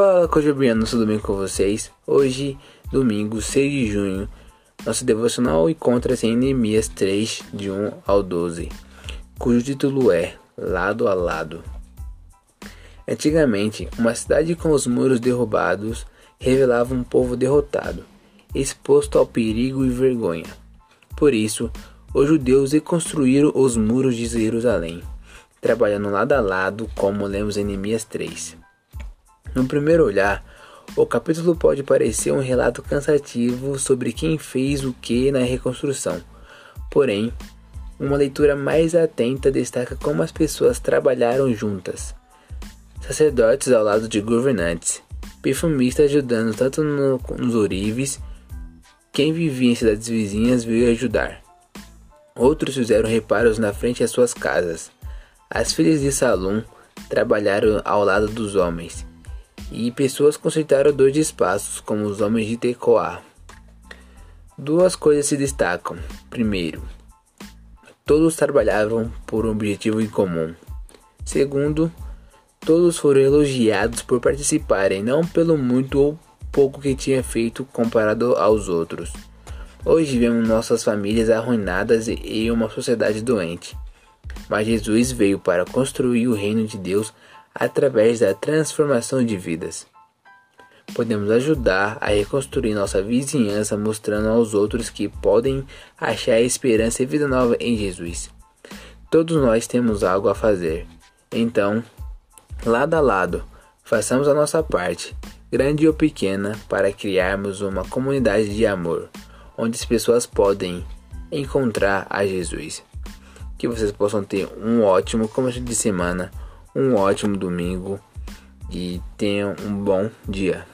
Fala Cojobriano, tudo bem com vocês? Hoje, domingo 6 de junho, nosso devocional encontra-se em Neemias 3, de 1 ao 12, cujo título é Lado a Lado. Antigamente, uma cidade com os muros derrubados revelava um povo derrotado, exposto ao perigo e vergonha. Por isso, os judeus reconstruíram os muros de Jerusalém, trabalhando lado a lado, como lemos em Neemias 3. No primeiro olhar, o capítulo pode parecer um relato cansativo sobre quem fez o que na reconstrução. Porém, uma leitura mais atenta destaca como as pessoas trabalharam juntas. Sacerdotes ao lado de governantes, perfumistas ajudando tanto no, nos ourives, quem vivia em cidades vizinhas veio ajudar. Outros fizeram reparos na frente das suas casas. As filhas de Salom trabalharam ao lado dos homens e pessoas conceituaram dois espaços, como os homens de Tecoa. Duas coisas se destacam. Primeiro, todos trabalhavam por um objetivo em comum. Segundo, todos foram elogiados por participarem, não pelo muito ou pouco que tinha feito comparado aos outros. Hoje vemos nossas famílias arruinadas e uma sociedade doente. Mas Jesus veio para construir o reino de Deus através da transformação de vidas. Podemos ajudar a reconstruir nossa vizinhança mostrando aos outros que podem achar esperança e vida nova em Jesus. Todos nós temos algo a fazer. Então, lado a lado, façamos a nossa parte, grande ou pequena, para criarmos uma comunidade de amor, onde as pessoas podem encontrar a Jesus. Que vocês possam ter um ótimo começo de semana um ótimo domingo e tenham um bom dia.